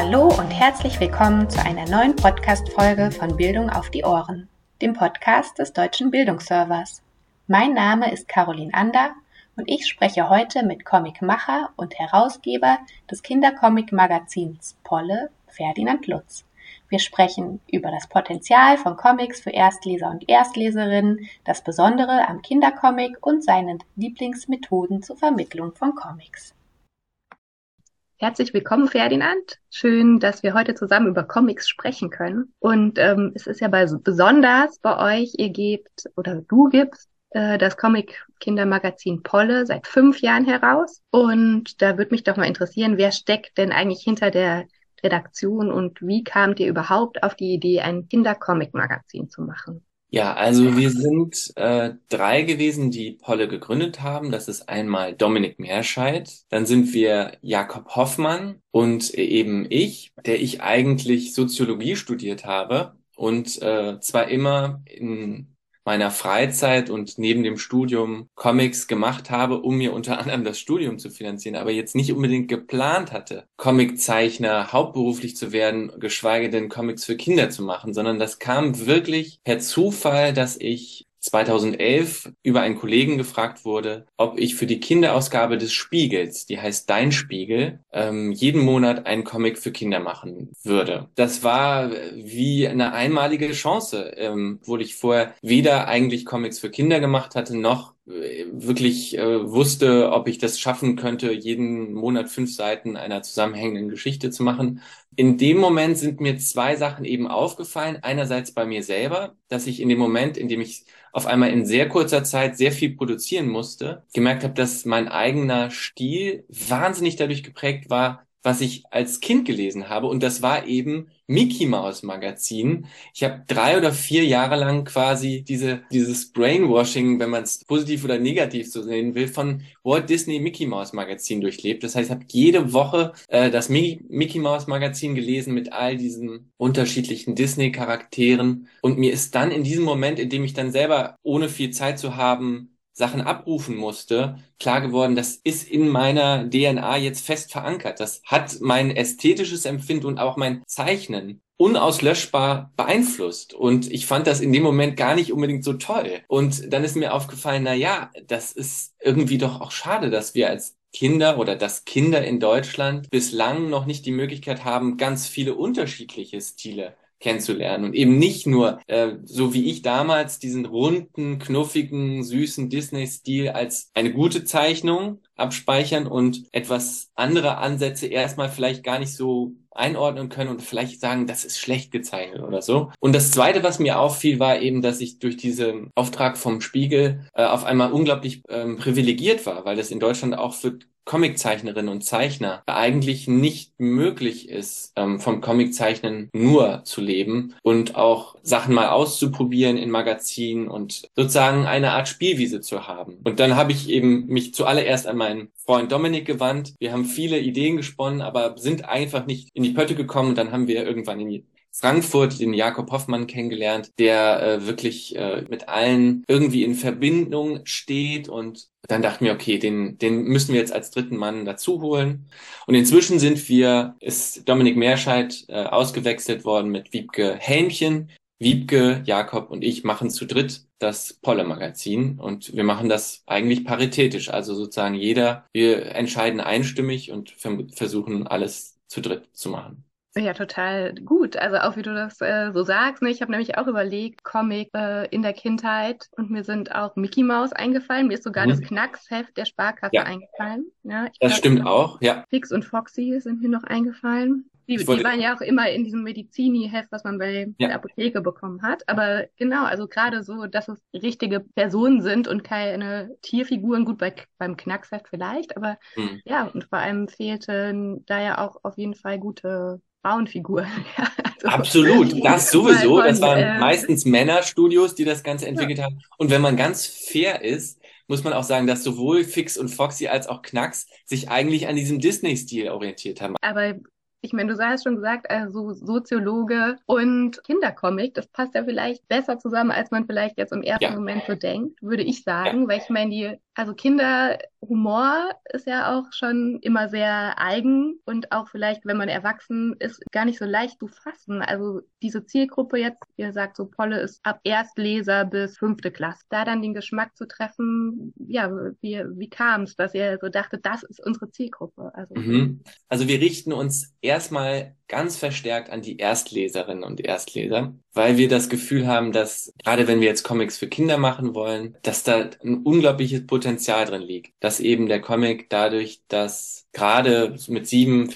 Hallo und herzlich willkommen zu einer neuen Podcast-Folge von Bildung auf die Ohren, dem Podcast des Deutschen Bildungsservers. Mein Name ist Caroline Ander und ich spreche heute mit Comicmacher und Herausgeber des Kindercomic-Magazins Polle, Ferdinand Lutz. Wir sprechen über das Potenzial von Comics für Erstleser und Erstleserinnen, das Besondere am Kindercomic und seine Lieblingsmethoden zur Vermittlung von Comics. Herzlich willkommen, Ferdinand. Schön, dass wir heute zusammen über Comics sprechen können. Und ähm, es ist ja besonders bei euch, ihr gebt oder du gibst äh, das Comic-Kindermagazin Polle seit fünf Jahren heraus. Und da würde mich doch mal interessieren, wer steckt denn eigentlich hinter der Redaktion und wie kamt ihr überhaupt auf die Idee, ein Kindercomic-Magazin zu machen? Ja, also wir sind äh, drei gewesen, die Polle gegründet haben. Das ist einmal Dominik Meerscheid, dann sind wir Jakob Hoffmann und eben ich, der ich eigentlich Soziologie studiert habe und äh, zwar immer in meiner Freizeit und neben dem Studium Comics gemacht habe, um mir unter anderem das Studium zu finanzieren, aber jetzt nicht unbedingt geplant hatte, Comiczeichner hauptberuflich zu werden, geschweige denn Comics für Kinder zu machen, sondern das kam wirklich per Zufall, dass ich 2011 über einen Kollegen gefragt wurde, ob ich für die Kinderausgabe des Spiegels, die heißt Dein Spiegel, ähm, jeden Monat einen Comic für Kinder machen würde. Das war wie eine einmalige Chance, ähm, wo ich vorher weder eigentlich Comics für Kinder gemacht hatte, noch äh, wirklich äh, wusste, ob ich das schaffen könnte, jeden Monat fünf Seiten einer zusammenhängenden Geschichte zu machen. In dem Moment sind mir zwei Sachen eben aufgefallen. Einerseits bei mir selber, dass ich in dem Moment, in dem ich auf einmal in sehr kurzer Zeit sehr viel produzieren musste, gemerkt habe, dass mein eigener Stil wahnsinnig dadurch geprägt war, was ich als Kind gelesen habe. Und das war eben Mickey Mouse Magazin. Ich habe drei oder vier Jahre lang quasi diese, dieses Brainwashing, wenn man es positiv oder negativ so sehen will, von Walt Disney Mickey Mouse Magazin durchlebt. Das heißt, ich habe jede Woche äh, das Mickey, Mickey Mouse Magazin gelesen mit all diesen unterschiedlichen Disney Charakteren. Und mir ist dann in diesem Moment, in dem ich dann selber, ohne viel Zeit zu haben, Sachen abrufen musste, klar geworden, das ist in meiner DNA jetzt fest verankert. Das hat mein ästhetisches Empfinden und auch mein Zeichnen unauslöschbar beeinflusst. Und ich fand das in dem Moment gar nicht unbedingt so toll. Und dann ist mir aufgefallen, na ja, das ist irgendwie doch auch schade, dass wir als Kinder oder dass Kinder in Deutschland bislang noch nicht die Möglichkeit haben, ganz viele unterschiedliche Stile kennenzulernen und eben nicht nur, äh, so wie ich damals, diesen runden, knuffigen, süßen Disney-Stil als eine gute Zeichnung abspeichern und etwas andere Ansätze erstmal vielleicht gar nicht so einordnen können und vielleicht sagen, das ist schlecht gezeichnet oder so. Und das Zweite, was mir auffiel, war eben, dass ich durch diesen Auftrag vom Spiegel äh, auf einmal unglaublich ähm, privilegiert war, weil das in Deutschland auch für Comiczeichnerinnen und Zeichner eigentlich nicht möglich ist, ähm, vom Comiczeichnen nur zu leben und auch Sachen mal auszuprobieren in Magazinen und sozusagen eine Art Spielwiese zu haben. Und dann habe ich eben mich zuallererst an meinen Freund Dominik gewandt. Wir haben viele Ideen gesponnen, aber sind einfach nicht in die Pötte gekommen. Und dann haben wir irgendwann in die Frankfurt den Jakob Hoffmann kennengelernt, der äh, wirklich äh, mit allen irgendwie in Verbindung steht und dann dachten wir, okay, den, den müssen wir jetzt als dritten Mann dazu holen. Und inzwischen sind wir, ist Dominik Meerscheid äh, ausgewechselt worden mit Wiebke Helmchen. Wiebke, Jakob und ich machen zu dritt das Polle-Magazin und wir machen das eigentlich paritätisch. Also sozusagen jeder, wir entscheiden einstimmig und versuchen alles zu dritt zu machen. Ja, total gut. Also auch wie du das äh, so sagst. Ne? Ich habe nämlich auch überlegt, Comic äh, in der Kindheit und mir sind auch Mickey Mouse eingefallen. Mir ist sogar mhm. das Knacksheft der Sparkasse ja. eingefallen. Ja, das glaub, stimmt auch, ja. Fix und Foxy sind mir noch eingefallen. Die, die waren ja auch immer in diesem Medizini-Heft, was man bei ja. der Apotheke bekommen hat. Aber genau, also gerade so, dass es richtige Personen sind und keine Tierfiguren, gut bei, beim Knacksheft vielleicht, aber mhm. ja, und vor allem fehlten da ja auch auf jeden Fall gute Frauenfigur. also, Absolut, das sowieso. Das waren äh, meistens Männerstudios, die das Ganze entwickelt ja. haben. Und wenn man ganz fair ist, muss man auch sagen, dass sowohl Fix und Foxy als auch Knacks sich eigentlich an diesem Disney-Stil orientiert haben. Aber ich meine, du hast schon gesagt, also Soziologe und Kindercomic, das passt ja vielleicht besser zusammen, als man vielleicht jetzt im ersten ja. Moment so denkt, würde ich sagen, weil ich meine, die, also Kinder Humor ist ja auch schon immer sehr eigen und auch vielleicht, wenn man erwachsen ist, gar nicht so leicht zu fassen. Also diese Zielgruppe jetzt, ihr sagt so, Polle ist ab Erstleser bis fünfte Klasse. Da dann den Geschmack zu treffen, ja, wie, wie kam es, dass ihr so dachtet, das ist unsere Zielgruppe? Also, mhm. also wir richten uns erstmal ganz verstärkt an die Erstleserinnen und Erstleser, weil wir das Gefühl haben, dass gerade wenn wir jetzt Comics für Kinder machen wollen, dass da ein unglaubliches Potenzial drin liegt. Dass eben der Comic dadurch, dass gerade mit sieben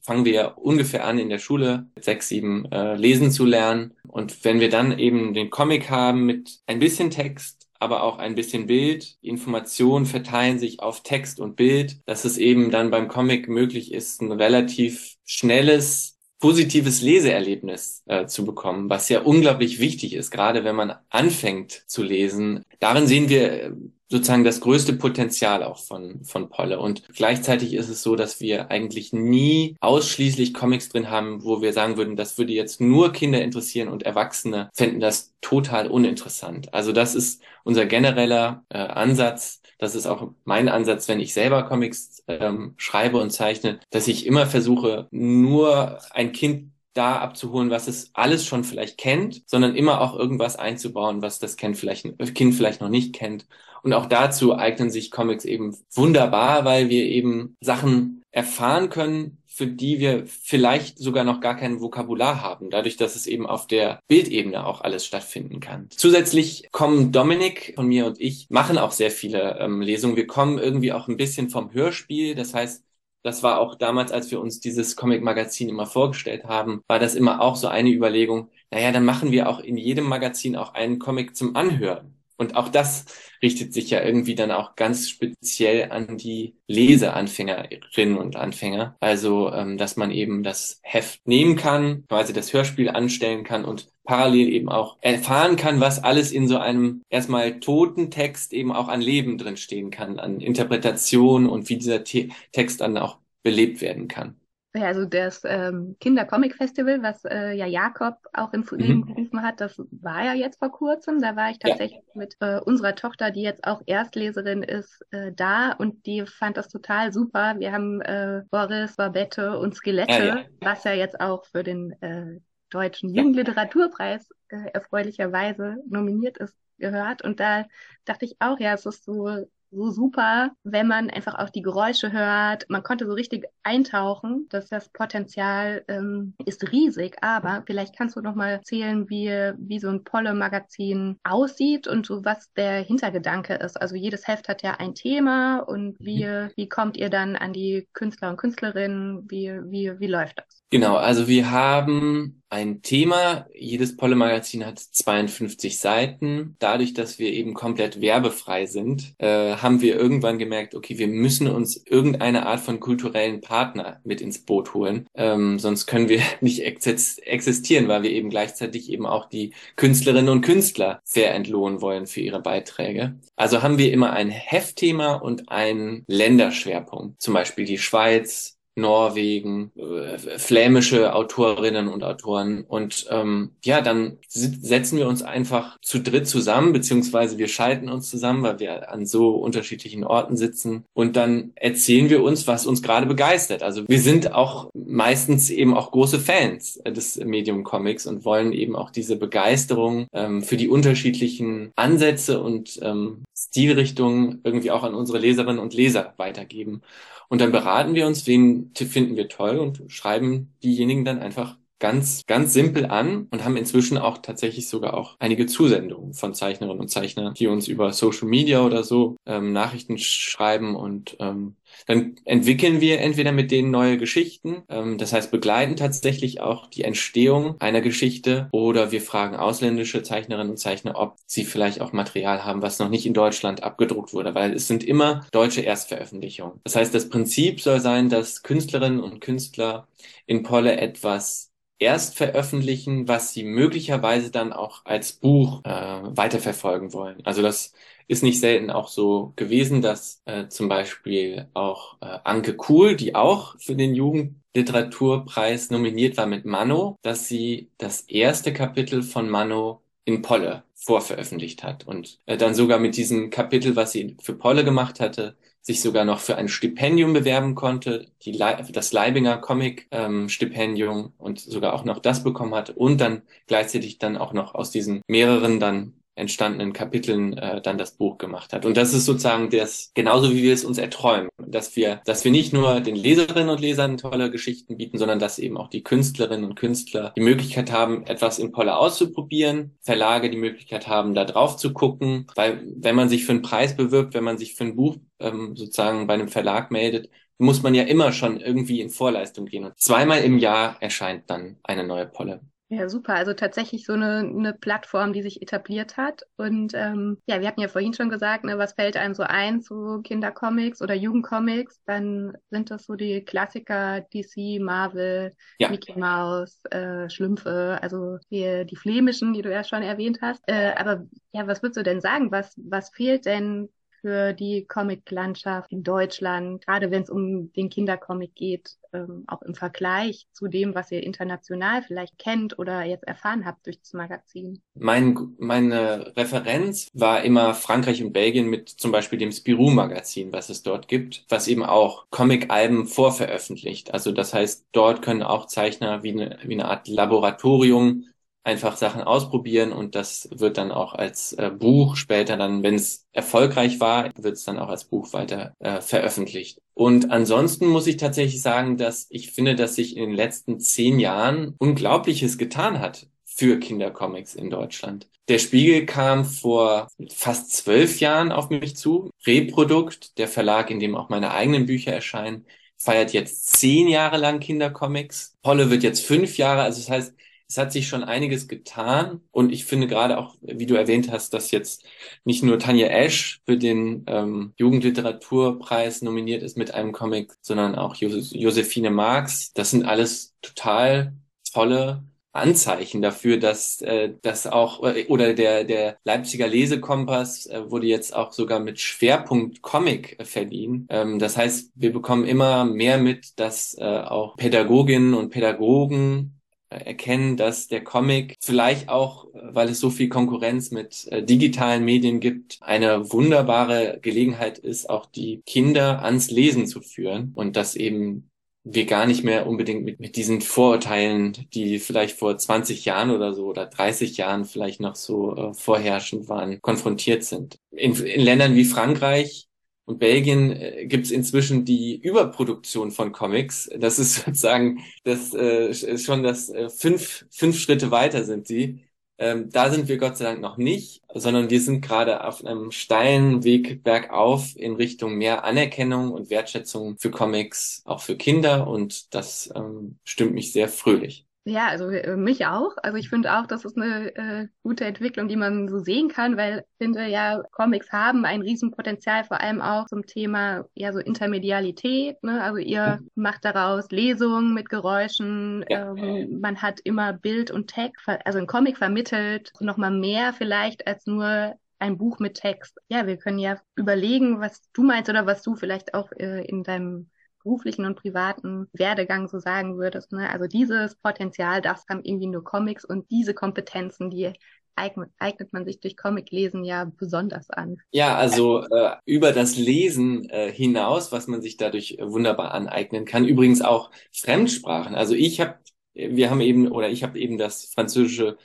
fangen wir ungefähr an in der Schule mit sechs, sieben äh, lesen zu lernen. Und wenn wir dann eben den Comic haben mit ein bisschen Text, aber auch ein bisschen Bild. Informationen verteilen sich auf Text und Bild, dass es eben dann beim Comic möglich ist, ein relativ schnelles positives Leseerlebnis äh, zu bekommen, was ja unglaublich wichtig ist, gerade wenn man anfängt zu lesen. Darin sehen wir äh, sozusagen das größte Potenzial auch von, von Polle. Und gleichzeitig ist es so, dass wir eigentlich nie ausschließlich Comics drin haben, wo wir sagen würden, das würde jetzt nur Kinder interessieren und Erwachsene fänden das total uninteressant. Also das ist unser genereller äh, Ansatz. Das ist auch mein Ansatz, wenn ich selber Comics ähm, schreibe und zeichne, dass ich immer versuche, nur ein Kind da abzuholen, was es alles schon vielleicht kennt, sondern immer auch irgendwas einzubauen, was das Kind vielleicht, kind vielleicht noch nicht kennt. Und auch dazu eignen sich Comics eben wunderbar, weil wir eben Sachen erfahren können, für die wir vielleicht sogar noch gar kein Vokabular haben, dadurch, dass es eben auf der Bildebene auch alles stattfinden kann. Zusätzlich kommen Dominik von mir und ich, machen auch sehr viele ähm, Lesungen. Wir kommen irgendwie auch ein bisschen vom Hörspiel. Das heißt, das war auch damals, als wir uns dieses Comic-Magazin immer vorgestellt haben, war das immer auch so eine Überlegung, naja, dann machen wir auch in jedem Magazin auch einen Comic zum Anhören. Und auch das richtet sich ja irgendwie dann auch ganz speziell an die Leseanfängerinnen und Anfänger. Also, ähm, dass man eben das Heft nehmen kann, quasi das Hörspiel anstellen kann und parallel eben auch erfahren kann, was alles in so einem erstmal toten Text eben auch an Leben drin stehen kann, an Interpretation und wie dieser Te Text dann auch belebt werden kann. Ja, also das ähm, Kinder-Comic-Festival, was äh, ja Jakob auch ins Leben mhm. gerufen hat, das war ja jetzt vor kurzem. Da war ich tatsächlich ja. mit äh, unserer Tochter, die jetzt auch Erstleserin ist, äh, da und die fand das total super. Wir haben äh, Boris, Babette und Skelette, ja, ja. was ja jetzt auch für den äh, Deutschen Jugendliteraturpreis äh, erfreulicherweise nominiert ist, gehört. Und da dachte ich auch, ja, es ist so so super, wenn man einfach auch die Geräusche hört. Man konnte so richtig eintauchen. dass das Potenzial ähm, ist riesig. Aber vielleicht kannst du noch mal erzählen, wie, wie so ein Polle-Magazin aussieht und so was der Hintergedanke ist. Also jedes Heft hat ja ein Thema und wie, mhm. wie kommt ihr dann an die Künstler und Künstlerinnen? Wie, wie, wie läuft das? Genau, also wir haben ein Thema. Jedes Polle-Magazin hat 52 Seiten. Dadurch, dass wir eben komplett werbefrei sind, äh, haben wir irgendwann gemerkt, okay, wir müssen uns irgendeine Art von kulturellen Partner mit ins Boot holen. Ähm, sonst können wir nicht existieren, weil wir eben gleichzeitig eben auch die Künstlerinnen und Künstler fair entlohnen wollen für ihre Beiträge. Also haben wir immer ein Heftthema und einen Länderschwerpunkt. Zum Beispiel die Schweiz, Norwegen, äh, flämische Autorinnen und Autoren. Und ähm, ja, dann setzen wir uns einfach zu dritt zusammen, beziehungsweise wir schalten uns zusammen, weil wir an so unterschiedlichen Orten sitzen. Und dann erzählen wir uns, was uns gerade begeistert. Also wir sind auch meistens eben auch große Fans des Medium Comics und wollen eben auch diese Begeisterung ähm, für die unterschiedlichen Ansätze und ähm, Stilrichtungen irgendwie auch an unsere Leserinnen und Leser weitergeben. Und dann beraten wir uns, wen finden wir toll und schreiben diejenigen dann einfach ganz, ganz simpel an und haben inzwischen auch tatsächlich sogar auch einige Zusendungen von Zeichnerinnen und Zeichnern, die uns über Social Media oder so ähm, Nachrichten schreiben und ähm, dann entwickeln wir entweder mit denen neue Geschichten, ähm, das heißt begleiten tatsächlich auch die Entstehung einer Geschichte oder wir fragen ausländische Zeichnerinnen und Zeichner, ob sie vielleicht auch Material haben, was noch nicht in Deutschland abgedruckt wurde, weil es sind immer deutsche Erstveröffentlichungen. Das heißt, das Prinzip soll sein, dass Künstlerinnen und Künstler in Polle etwas erst veröffentlichen, was sie möglicherweise dann auch als Buch äh, weiterverfolgen wollen. Also das ist nicht selten auch so gewesen, dass äh, zum Beispiel auch äh, Anke Kuhl, die auch für den Jugendliteraturpreis nominiert war mit Mano, dass sie das erste Kapitel von Mano in Polle vorveröffentlicht hat und äh, dann sogar mit diesem Kapitel, was sie für Polle gemacht hatte, sich sogar noch für ein Stipendium bewerben konnte, die Le das Leibinger Comic ähm, Stipendium und sogar auch noch das bekommen hat und dann gleichzeitig dann auch noch aus diesen mehreren dann entstandenen Kapiteln äh, dann das Buch gemacht hat. Und das ist sozusagen das, genauso wie wir es uns erträumen, dass wir, dass wir nicht nur den Leserinnen und Lesern tolle Geschichten bieten, sondern dass eben auch die Künstlerinnen und Künstler die Möglichkeit haben, etwas in Polle auszuprobieren, Verlage die Möglichkeit haben, da drauf zu gucken, weil wenn man sich für einen Preis bewirbt, wenn man sich für ein Buch ähm, sozusagen bei einem Verlag meldet, muss man ja immer schon irgendwie in Vorleistung gehen. Und zweimal im Jahr erscheint dann eine neue Polle. Ja, super. Also tatsächlich so eine, eine Plattform, die sich etabliert hat. Und ähm, ja, wir hatten ja vorhin schon gesagt, ne, was fällt einem so ein zu Kindercomics oder Jugendcomics? Dann sind das so die Klassiker DC, Marvel, ja. Mickey Mouse, äh, Schlümpfe, also die, die flämischen, die du ja schon erwähnt hast. Äh, aber ja, was würdest du denn sagen? Was, was fehlt denn für die Comic-Landschaft in Deutschland, gerade wenn es um den Kindercomic geht, ähm, auch im Vergleich zu dem, was ihr international vielleicht kennt oder jetzt erfahren habt durch das Magazin? Mein, meine Referenz war immer Frankreich und Belgien mit zum Beispiel dem Spirou-Magazin, was es dort gibt, was eben auch Comic-Alben vorveröffentlicht. Also das heißt, dort können auch Zeichner wie eine, wie eine Art Laboratorium einfach Sachen ausprobieren und das wird dann auch als äh, Buch später dann, wenn es erfolgreich war, wird es dann auch als Buch weiter äh, veröffentlicht. Und ansonsten muss ich tatsächlich sagen, dass ich finde, dass sich in den letzten zehn Jahren Unglaubliches getan hat für Kindercomics in Deutschland. Der Spiegel kam vor fast zwölf Jahren auf mich zu. Reprodukt, der Verlag, in dem auch meine eigenen Bücher erscheinen, feiert jetzt zehn Jahre lang Kindercomics. Polle wird jetzt fünf Jahre. Also das heißt, es hat sich schon einiges getan und ich finde gerade auch, wie du erwähnt hast, dass jetzt nicht nur Tanja Esch für den ähm, Jugendliteraturpreis nominiert ist mit einem Comic, sondern auch Jos Josephine Marx. Das sind alles total tolle Anzeichen dafür, dass äh, das auch äh, oder der der Leipziger Lesekompass äh, wurde jetzt auch sogar mit Schwerpunkt Comic äh, verliehen. Ähm, das heißt, wir bekommen immer mehr mit, dass äh, auch Pädagoginnen und Pädagogen erkennen, dass der Comic vielleicht auch, weil es so viel Konkurrenz mit äh, digitalen Medien gibt, eine wunderbare Gelegenheit ist, auch die Kinder ans Lesen zu führen und dass eben wir gar nicht mehr unbedingt mit, mit diesen Vorurteilen, die vielleicht vor 20 Jahren oder so oder 30 Jahren vielleicht noch so äh, vorherrschend waren, konfrontiert sind. In, in Ländern wie Frankreich und Belgien äh, gibt es inzwischen die Überproduktion von Comics. Das ist sozusagen das äh, ist schon das äh, fünf fünf Schritte weiter sind sie. Ähm, da sind wir Gott sei Dank noch nicht, sondern wir sind gerade auf einem steilen Weg bergauf in Richtung mehr Anerkennung und Wertschätzung für Comics, auch für Kinder und das ähm, stimmt mich sehr fröhlich. Ja, also äh, mich auch. Also ich finde auch, das ist eine äh, gute Entwicklung, die man so sehen kann, weil ich finde ja, Comics haben ein Riesenpotenzial, vor allem auch zum Thema ja so Intermedialität. Ne? Also ihr mhm. macht daraus Lesungen mit Geräuschen, ja. ähm, man hat immer Bild und Text, also ein Comic vermittelt nochmal mehr vielleicht als nur ein Buch mit Text. Ja, wir können ja überlegen, was du meinst oder was du vielleicht auch äh, in deinem beruflichen und privaten Werdegang so sagen würdest. Ne? Also dieses Potenzial, das haben irgendwie nur Comics und diese Kompetenzen, die eignet, eignet man sich durch Comic-Lesen ja besonders an. Ja, also äh, über das Lesen äh, hinaus, was man sich dadurch wunderbar aneignen kann. Übrigens auch Fremdsprachen. Also ich habe, wir haben eben, oder ich habe eben das französische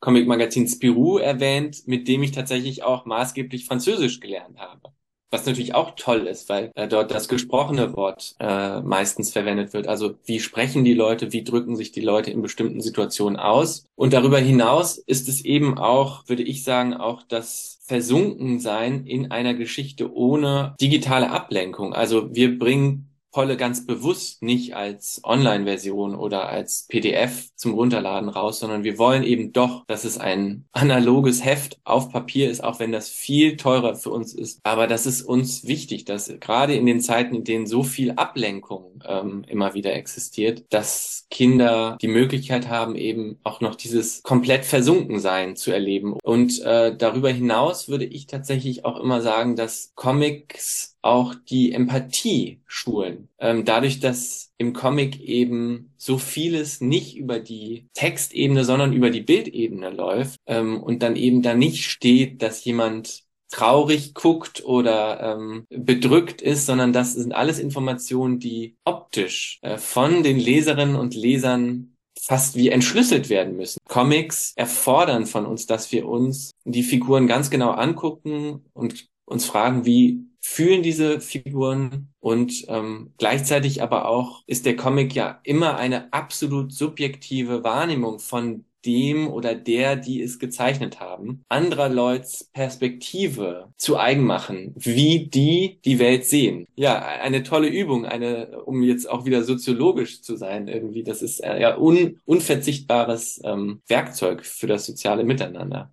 Comic-Magazin Spirou erwähnt, mit dem ich tatsächlich auch maßgeblich Französisch gelernt habe. Was natürlich auch toll ist, weil äh, dort das gesprochene Wort äh, meistens verwendet wird. Also wie sprechen die Leute, wie drücken sich die Leute in bestimmten Situationen aus. Und darüber hinaus ist es eben auch, würde ich sagen, auch das Versunkensein in einer Geschichte ohne digitale Ablenkung. Also wir bringen Polle ganz bewusst nicht als Online-Version oder als PDF zum Runterladen raus, sondern wir wollen eben doch, dass es ein analoges Heft auf Papier ist, auch wenn das viel teurer für uns ist. Aber das ist uns wichtig, dass gerade in den Zeiten, in denen so viel Ablenkung ähm, immer wieder existiert, dass Kinder die Möglichkeit haben, eben auch noch dieses komplett Versunkensein zu erleben. Und äh, darüber hinaus würde ich tatsächlich auch immer sagen, dass Comics auch die Empathie schulen. Ähm, dadurch, dass im Comic eben so vieles nicht über die Textebene, sondern über die Bildebene läuft ähm, und dann eben da nicht steht, dass jemand traurig guckt oder ähm, bedrückt ist, sondern das sind alles Informationen, die optisch äh, von den Leserinnen und Lesern fast wie entschlüsselt werden müssen. Comics erfordern von uns, dass wir uns die Figuren ganz genau angucken und uns fragen, wie fühlen diese Figuren und ähm, gleichzeitig aber auch ist der Comic ja immer eine absolut subjektive Wahrnehmung von dem oder der, die es gezeichnet haben, anderer Leuts Perspektive zu eigen machen, wie die die Welt sehen. Ja, eine tolle Übung, eine, um jetzt auch wieder soziologisch zu sein irgendwie. Das ist äh, ja un, unverzichtbares ähm, Werkzeug für das soziale Miteinander.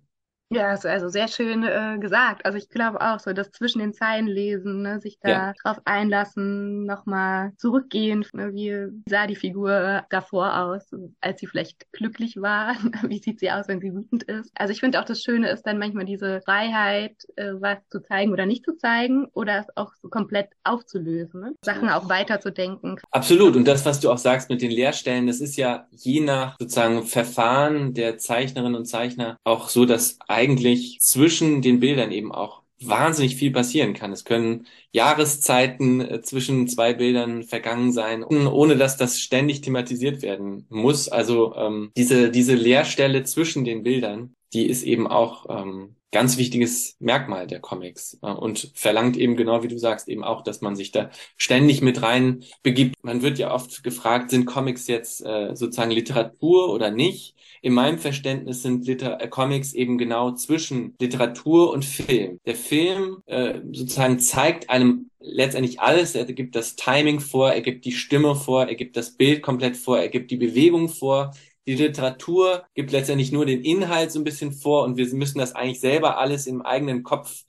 Ja, ist also sehr schön äh, gesagt. Also ich glaube auch so, das zwischen den Zeilen lesen, ne, sich da ja. drauf einlassen, nochmal zurückgehen. Ne, wie sah die Figur davor aus, als sie vielleicht glücklich war? wie sieht sie aus, wenn sie wütend ist? Also ich finde auch das Schöne ist dann manchmal diese Freiheit, äh, was zu zeigen oder nicht zu zeigen oder es auch so komplett aufzulösen, ne? Sachen auch weiterzudenken. Absolut. Und das, was du auch sagst mit den Leerstellen, das ist ja je nach sozusagen Verfahren der Zeichnerinnen und Zeichner auch so, dass eigentlich zwischen den Bildern eben auch wahnsinnig viel passieren kann. Es können Jahreszeiten äh, zwischen zwei Bildern vergangen sein, ohne dass das ständig thematisiert werden muss. Also ähm, diese, diese Leerstelle zwischen den Bildern, die ist eben auch ähm, ganz wichtiges Merkmal der Comics äh, und verlangt eben genau wie du sagst eben auch, dass man sich da ständig mit rein begibt. Man wird ja oft gefragt, sind Comics jetzt äh, sozusagen Literatur oder nicht? in meinem Verständnis sind Liter äh, Comics eben genau zwischen Literatur und Film. Der Film äh, sozusagen zeigt einem letztendlich alles. Er gibt das Timing vor, er gibt die Stimme vor, er gibt das Bild komplett vor, er gibt die Bewegung vor. Die Literatur gibt letztendlich nur den Inhalt so ein bisschen vor und wir müssen das eigentlich selber alles im eigenen Kopf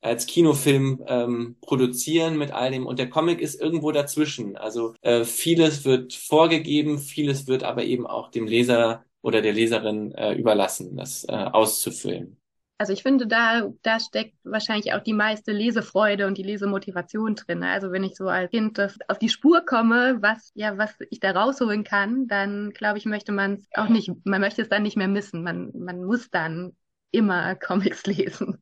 als Kinofilm ähm, produzieren mit all dem. Und der Comic ist irgendwo dazwischen. Also äh, vieles wird vorgegeben, vieles wird aber eben auch dem Leser oder der Leserin äh, überlassen, das äh, auszufüllen. Also ich finde, da, da steckt wahrscheinlich auch die meiste Lesefreude und die Lesemotivation drin. Also wenn ich so als Kind auf die Spur komme, was, ja, was ich da rausholen kann, dann glaube ich, möchte man es auch nicht, man möchte es dann nicht mehr missen. Man, man muss dann immer Comics lesen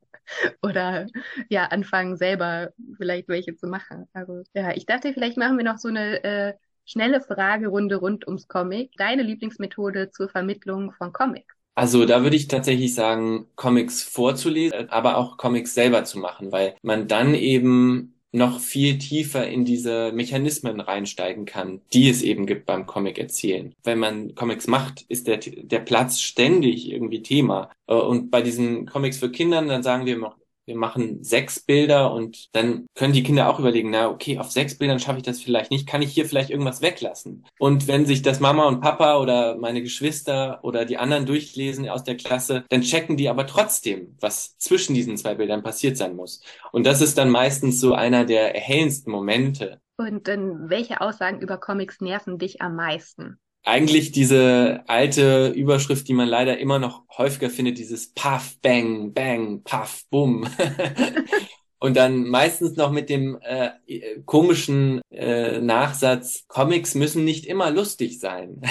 oder ja, anfangen selber vielleicht welche zu machen. Also ja, ich dachte, vielleicht machen wir noch so eine äh, Schnelle Fragerunde rund ums Comic. Deine Lieblingsmethode zur Vermittlung von Comics? Also da würde ich tatsächlich sagen, Comics vorzulesen, aber auch Comics selber zu machen, weil man dann eben noch viel tiefer in diese Mechanismen reinsteigen kann, die es eben gibt beim Comic erzählen. Wenn man Comics macht, ist der, der Platz ständig irgendwie Thema. Äh, und bei diesen Comics für Kindern, dann sagen wir noch, wir machen sechs Bilder und dann können die Kinder auch überlegen, na okay, auf sechs Bildern schaffe ich das vielleicht nicht, kann ich hier vielleicht irgendwas weglassen? Und wenn sich das Mama und Papa oder meine Geschwister oder die anderen durchlesen aus der Klasse, dann checken die aber trotzdem, was zwischen diesen zwei Bildern passiert sein muss. Und das ist dann meistens so einer der erhellendsten Momente. Und dann, welche Aussagen über Comics nerven dich am meisten? Eigentlich diese alte Überschrift, die man leider immer noch häufiger findet, dieses Puff, Bang, Bang, Puff, Bumm. Und dann meistens noch mit dem äh, komischen äh, Nachsatz, Comics müssen nicht immer lustig sein.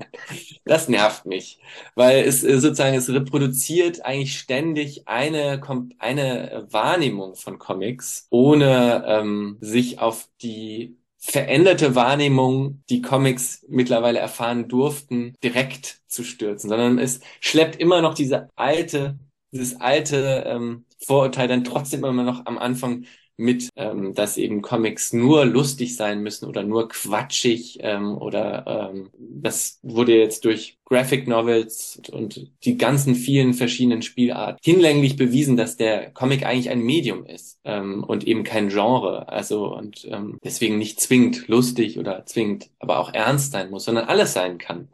das nervt mich, weil es äh, sozusagen, es reproduziert eigentlich ständig eine, eine Wahrnehmung von Comics, ohne ähm, sich auf die veränderte Wahrnehmung, die Comics mittlerweile erfahren durften, direkt zu stürzen, sondern es schleppt immer noch diese alte, dieses alte ähm, Vorurteil dann trotzdem immer noch am Anfang mit, ähm, dass eben Comics nur lustig sein müssen oder nur quatschig ähm, oder ähm, das wurde jetzt durch Graphic Novels und die ganzen vielen verschiedenen Spielarten hinlänglich bewiesen, dass der Comic eigentlich ein Medium ist ähm, und eben kein Genre. Also und ähm, deswegen nicht zwingend lustig oder zwingend, aber auch ernst sein muss, sondern alles sein kann.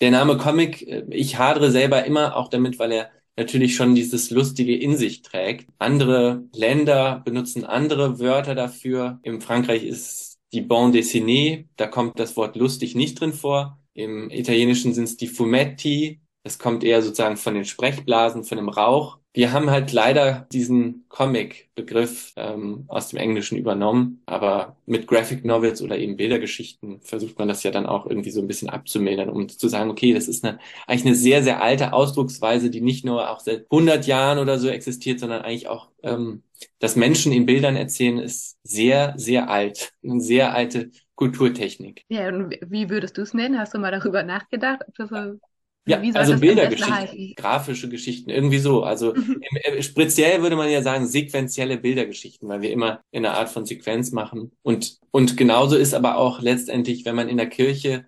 Der Name Comic, äh, ich hadere selber immer auch damit, weil er natürlich schon dieses Lustige in sich trägt. Andere Länder benutzen andere Wörter dafür. In Frankreich ist die Bande dessinée, da kommt das Wort lustig nicht drin vor. Im Italienischen sind es die Fumetti, Es kommt eher sozusagen von den Sprechblasen, von dem Rauch. Wir haben halt leider diesen Comic-Begriff ähm, aus dem Englischen übernommen, aber mit Graphic Novels oder eben Bildergeschichten versucht man das ja dann auch irgendwie so ein bisschen abzumildern, um zu sagen, okay, das ist eine, eigentlich eine sehr, sehr alte Ausdrucksweise, die nicht nur auch seit 100 Jahren oder so existiert, sondern eigentlich auch ähm, das Menschen in Bildern erzählen, ist sehr, sehr alt. Eine sehr alte Kulturtechnik. Ja, und wie würdest du es nennen? Hast du mal darüber nachgedacht? Ob das so ja, also Bildergeschichten, grafische Geschichten, irgendwie so. Also mhm. im, speziell würde man ja sagen sequenzielle Bildergeschichten, weil wir immer in einer Art von Sequenz machen. Und, und genauso ist aber auch letztendlich, wenn man in der Kirche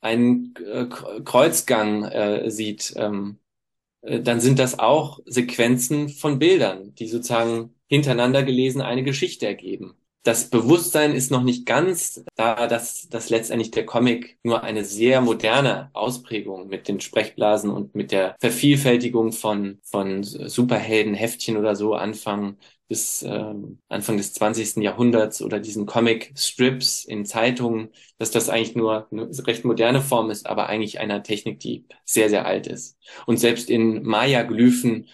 einen äh, Kreuzgang äh, sieht, ähm, äh, dann sind das auch Sequenzen von Bildern, die sozusagen hintereinander gelesen eine Geschichte ergeben das Bewusstsein ist noch nicht ganz da, dass, dass letztendlich der Comic nur eine sehr moderne Ausprägung mit den Sprechblasen und mit der Vervielfältigung von, von Superhelden, Heftchen oder so Anfang bis äh, Anfang des 20. Jahrhunderts oder diesen Comic-Strips in Zeitungen, dass das eigentlich nur eine recht moderne Form ist, aber eigentlich einer Technik, die sehr, sehr alt ist. Und selbst in Maya-Glyphen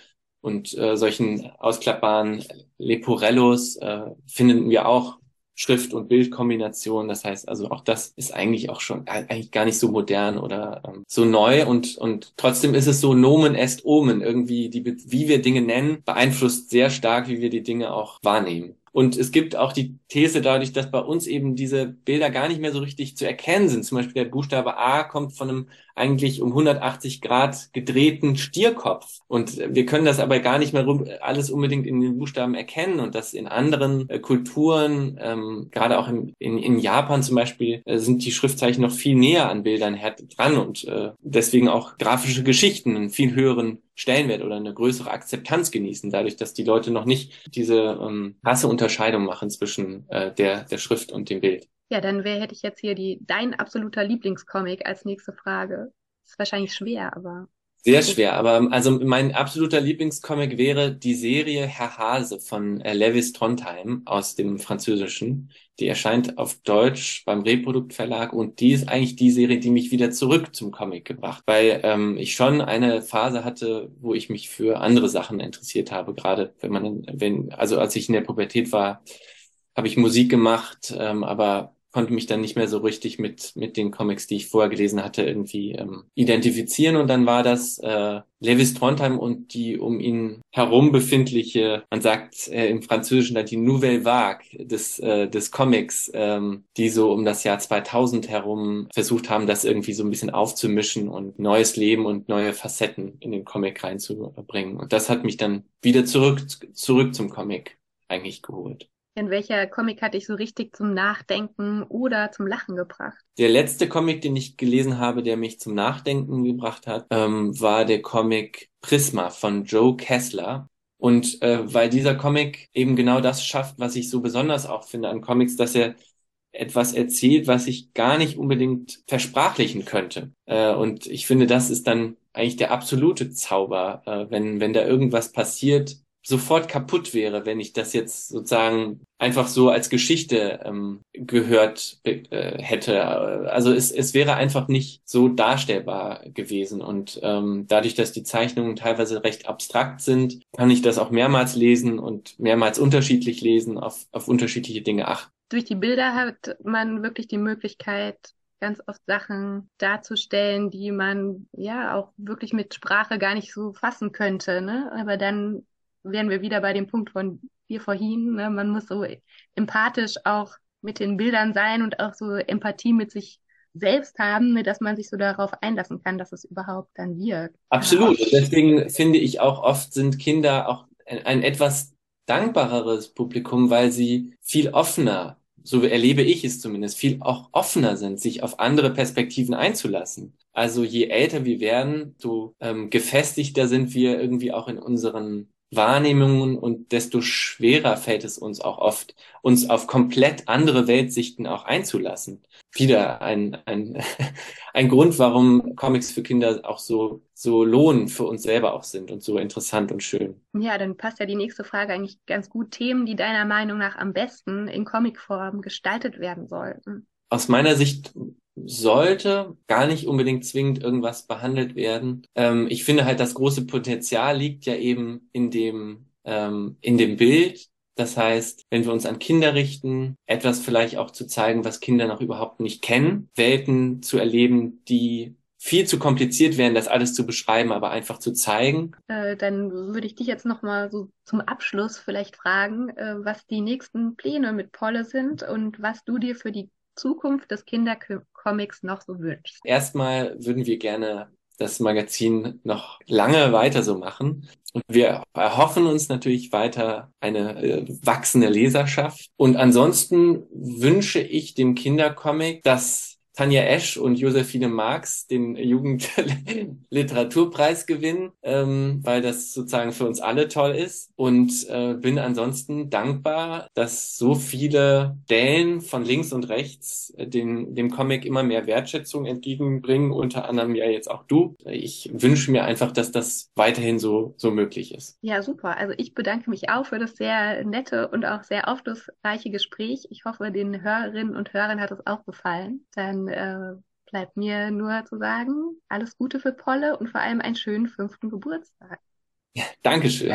und äh, solchen ausklappbaren Leporellos äh, finden wir auch Schrift- und Bildkombination. Das heißt also auch das ist eigentlich auch schon eigentlich gar nicht so modern oder ähm, so neu und und trotzdem ist es so Nomen est Omen irgendwie die wie wir Dinge nennen beeinflusst sehr stark wie wir die Dinge auch wahrnehmen. Und es gibt auch die These dadurch, dass bei uns eben diese Bilder gar nicht mehr so richtig zu erkennen sind. Zum Beispiel der Buchstabe A kommt von einem eigentlich um 180 Grad gedrehten Stierkopf. Und wir können das aber gar nicht mehr alles unbedingt in den Buchstaben erkennen. Und das in anderen äh, Kulturen, ähm, gerade auch in, in, in, Japan zum Beispiel, äh, sind die Schriftzeichen noch viel näher an Bildern dran und äh, deswegen auch grafische Geschichten einen viel höheren Stellenwert oder eine größere Akzeptanz genießen, dadurch, dass die Leute noch nicht diese ähm, krasse Unterscheidung machen zwischen äh, der, der Schrift und dem Bild. Ja, dann wäre hätte ich jetzt hier die dein absoluter Lieblingscomic als nächste Frage. ist wahrscheinlich schwer, aber sehr schwer, aber also mein absoluter Lieblingscomic wäre die Serie Herr Hase von äh, Levis Trondheim aus dem Französischen. Die erscheint auf Deutsch beim Reprodukt Verlag und die ist eigentlich die Serie, die mich wieder zurück zum Comic gebracht, weil ähm, ich schon eine Phase hatte, wo ich mich für andere Sachen interessiert habe, gerade wenn man, wenn, also als ich in der Pubertät war, habe ich Musik gemacht, ähm, aber konnte mich dann nicht mehr so richtig mit, mit den Comics, die ich vorher gelesen hatte, irgendwie ähm, identifizieren. Und dann war das äh, Lewis Trondheim und die um ihn herum befindliche, man sagt äh, im Französischen dann die Nouvelle Vague des, äh, des Comics, ähm, die so um das Jahr 2000 herum versucht haben, das irgendwie so ein bisschen aufzumischen und neues Leben und neue Facetten in den Comic reinzubringen. Und das hat mich dann wieder zurück, zurück zum Comic eigentlich geholt. In welcher Comic hatte ich so richtig zum Nachdenken oder zum Lachen gebracht? Der letzte Comic, den ich gelesen habe, der mich zum Nachdenken gebracht hat, ähm, war der Comic Prisma von Joe Kessler. Und äh, weil dieser Comic eben genau das schafft, was ich so besonders auch finde an Comics, dass er etwas erzählt, was ich gar nicht unbedingt versprachlichen könnte. Äh, und ich finde, das ist dann eigentlich der absolute Zauber, äh, wenn, wenn da irgendwas passiert, sofort kaputt wäre, wenn ich das jetzt sozusagen einfach so als Geschichte ähm, gehört äh, hätte. Also es, es wäre einfach nicht so darstellbar gewesen. Und ähm, dadurch, dass die Zeichnungen teilweise recht abstrakt sind, kann ich das auch mehrmals lesen und mehrmals unterschiedlich lesen, auf, auf unterschiedliche Dinge achten. Durch die Bilder hat man wirklich die Möglichkeit, ganz oft Sachen darzustellen, die man ja auch wirklich mit Sprache gar nicht so fassen könnte. Ne? Aber dann wären wir wieder bei dem Punkt von wir vorhin. Ne? Man muss so empathisch auch mit den Bildern sein und auch so Empathie mit sich selbst haben, ne, dass man sich so darauf einlassen kann, dass es überhaupt dann wirkt. Absolut. Und deswegen finde ich auch oft sind Kinder auch ein, ein etwas dankbareres Publikum, weil sie viel offener, so erlebe ich es zumindest, viel auch offener sind, sich auf andere Perspektiven einzulassen. Also je älter wir werden, so ähm, gefestigter sind wir irgendwie auch in unseren Wahrnehmungen und desto schwerer fällt es uns auch oft, uns auf komplett andere Weltsichten auch einzulassen. Wieder ein, ein, ein Grund, warum Comics für Kinder auch so, so lohnen für uns selber auch sind und so interessant und schön. Ja, dann passt ja die nächste Frage eigentlich ganz gut. Themen, die deiner Meinung nach am besten in Comicform gestaltet werden sollten. Aus meiner Sicht sollte gar nicht unbedingt zwingend irgendwas behandelt werden. Ähm, ich finde halt, das große Potenzial liegt ja eben in dem, ähm, in dem Bild. Das heißt, wenn wir uns an Kinder richten, etwas vielleicht auch zu zeigen, was Kinder noch überhaupt nicht kennen, Welten zu erleben, die viel zu kompliziert wären, das alles zu beschreiben, aber einfach zu zeigen. Äh, dann würde ich dich jetzt noch mal so zum Abschluss vielleicht fragen, äh, was die nächsten Pläne mit Polle sind und was du dir für die Zukunft des Kindercomics noch so wünschst. Erstmal würden wir gerne das Magazin noch lange weiter so machen. Und wir erhoffen uns natürlich weiter eine äh, wachsende Leserschaft. Und ansonsten wünsche ich dem Kindercomic, dass Tanja Esch und Josephine Marx den Jugendliteraturpreis gewinnen, ähm, weil das sozusagen für uns alle toll ist. Und äh, bin ansonsten dankbar, dass so viele Dellen von links und rechts äh, den, dem Comic immer mehr Wertschätzung entgegenbringen, unter anderem ja jetzt auch du. Ich wünsche mir einfach, dass das weiterhin so, so möglich ist. Ja, super. Also ich bedanke mich auch für das sehr nette und auch sehr aufschlussreiche Gespräch. Ich hoffe, den Hörerinnen und Hörern hat es auch gefallen. Dann äh, bleibt mir nur zu sagen, alles Gute für Polle und vor allem einen schönen fünften Geburtstag. Ja, Dankeschön.